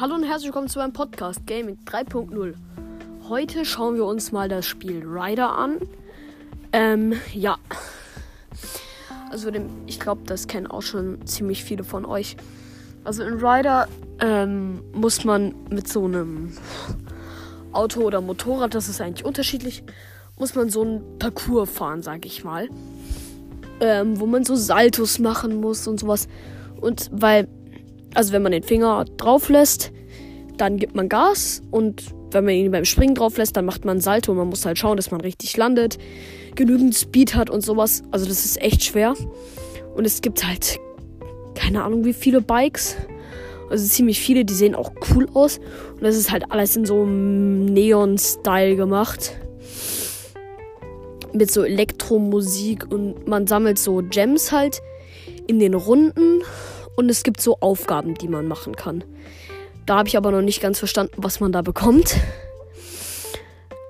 Hallo und herzlich willkommen zu meinem Podcast Gaming 3.0. Heute schauen wir uns mal das Spiel Rider an. Ähm, ja. Also, ich glaube, das kennen auch schon ziemlich viele von euch. Also, in Rider ähm, muss man mit so einem Auto oder Motorrad, das ist eigentlich unterschiedlich, muss man so einen Parcours fahren, sag ich mal. Ähm, wo man so Saltos machen muss und sowas. Und weil also wenn man den Finger drauf lässt, dann gibt man Gas und wenn man ihn beim Springen drauf lässt, dann macht man Salto. Man muss halt schauen, dass man richtig landet, genügend Speed hat und sowas. Also das ist echt schwer. Und es gibt halt keine Ahnung wie viele Bikes. Also ziemlich viele, die sehen auch cool aus. Und das ist halt alles in so einem Neon-Style gemacht. Mit so Elektromusik und man sammelt so Gems halt in den Runden und es gibt so Aufgaben, die man machen kann. Da habe ich aber noch nicht ganz verstanden, was man da bekommt.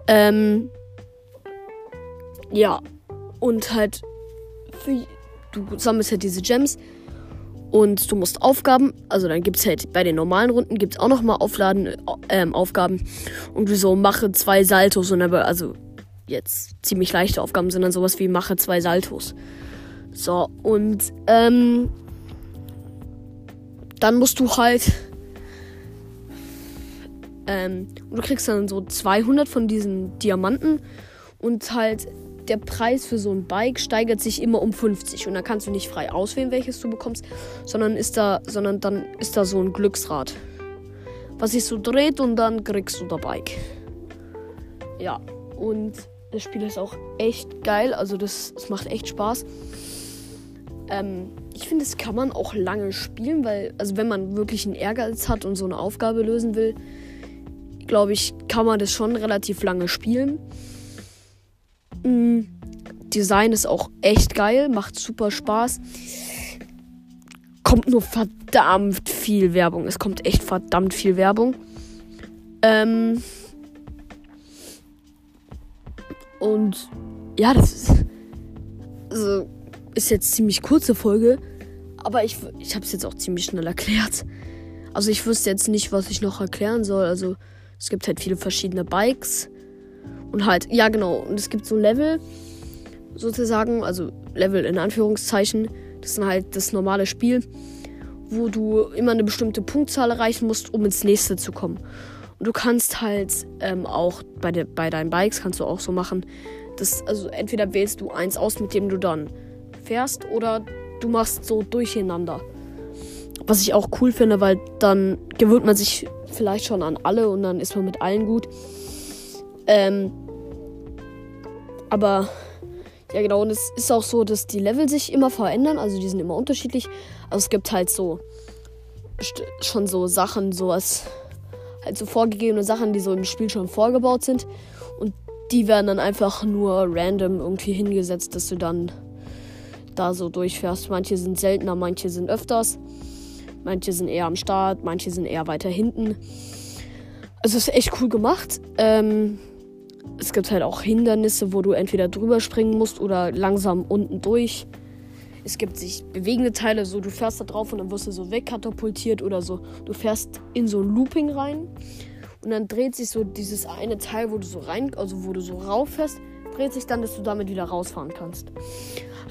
Ähm, ja, und halt, für, du sammelst halt diese Gems und du musst Aufgaben, also dann gibt es halt bei den normalen Runden gibt es auch nochmal ähm, Aufgaben und du so mache zwei Saltos und aber, also jetzt ziemlich leichte Aufgaben sind dann sowas wie mache zwei Saltos. So, und ähm, dann musst du halt. Ähm, du kriegst dann so 200 von diesen Diamanten und halt der Preis für so ein Bike steigert sich immer um 50 und dann kannst du nicht frei auswählen, welches du bekommst, sondern ist da, sondern dann ist da so ein Glücksrad, was sich so dreht und dann kriegst du das Bike. Ja, und das Spiel ist auch echt geil, also das, das macht echt Spaß. Ähm, ich finde, das kann man auch lange spielen, weil, also wenn man wirklich einen Ehrgeiz hat und so eine Aufgabe lösen will, glaube ich, kann man das schon relativ lange spielen. Mhm. Design ist auch echt geil, macht super Spaß. Kommt nur verdammt viel Werbung. Es kommt echt verdammt viel Werbung. Ähm und ja, das ist. Also, ist jetzt ziemlich kurze Folge, aber ich, ich habe es jetzt auch ziemlich schnell erklärt. Also ich wüsste jetzt nicht, was ich noch erklären soll. Also es gibt halt viele verschiedene Bikes und halt, ja genau, und es gibt so Level sozusagen, also Level in Anführungszeichen. Das ist halt das normale Spiel, wo du immer eine bestimmte Punktzahl erreichen musst, um ins nächste zu kommen. Und du kannst halt ähm, auch bei, de bei deinen Bikes kannst du auch so machen, dass also entweder wählst du eins aus, mit dem du dann fährst oder du machst so durcheinander. Was ich auch cool finde, weil dann gewöhnt man sich vielleicht schon an alle und dann ist man mit allen gut. Ähm, aber ja genau, und es ist auch so, dass die Level sich immer verändern, also die sind immer unterschiedlich. Also es gibt halt so schon so Sachen, sowas, halt so vorgegebene Sachen, die so im Spiel schon vorgebaut sind. Und die werden dann einfach nur random irgendwie hingesetzt, dass du dann da so durchfährst. Manche sind seltener, manche sind öfters. Manche sind eher am Start, manche sind eher weiter hinten. Also ist echt cool gemacht. Ähm, es gibt halt auch Hindernisse, wo du entweder drüber springen musst oder langsam unten durch. Es gibt sich bewegende Teile, so du fährst da drauf und dann wirst du so wegkatapultiert oder so. Du fährst in so ein Looping rein und dann dreht sich so dieses eine Teil, wo du so rein, also wo du so rauf fährst, dreht sich dann, dass du damit wieder rausfahren kannst.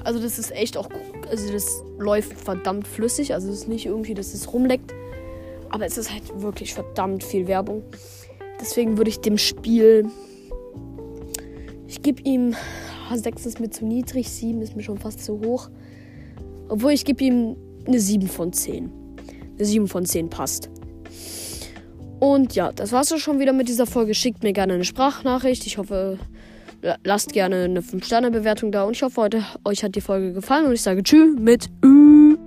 Also das ist echt auch, also das läuft verdammt flüssig. Also es ist nicht irgendwie, dass es rumleckt. Aber es ist halt wirklich verdammt viel Werbung. Deswegen würde ich dem Spiel, ich gebe ihm, 6 ist mir zu niedrig, 7 ist mir schon fast zu hoch. Obwohl ich gebe ihm eine 7 von 10. Eine 7 von 10 passt. Und ja, das war's auch schon wieder mit dieser Folge. Schickt mir gerne eine Sprachnachricht. Ich hoffe, lasst gerne eine 5-Sterne-Bewertung da. Und ich hoffe, heute euch hat die Folge gefallen. Und ich sage Tschüss mit Ü.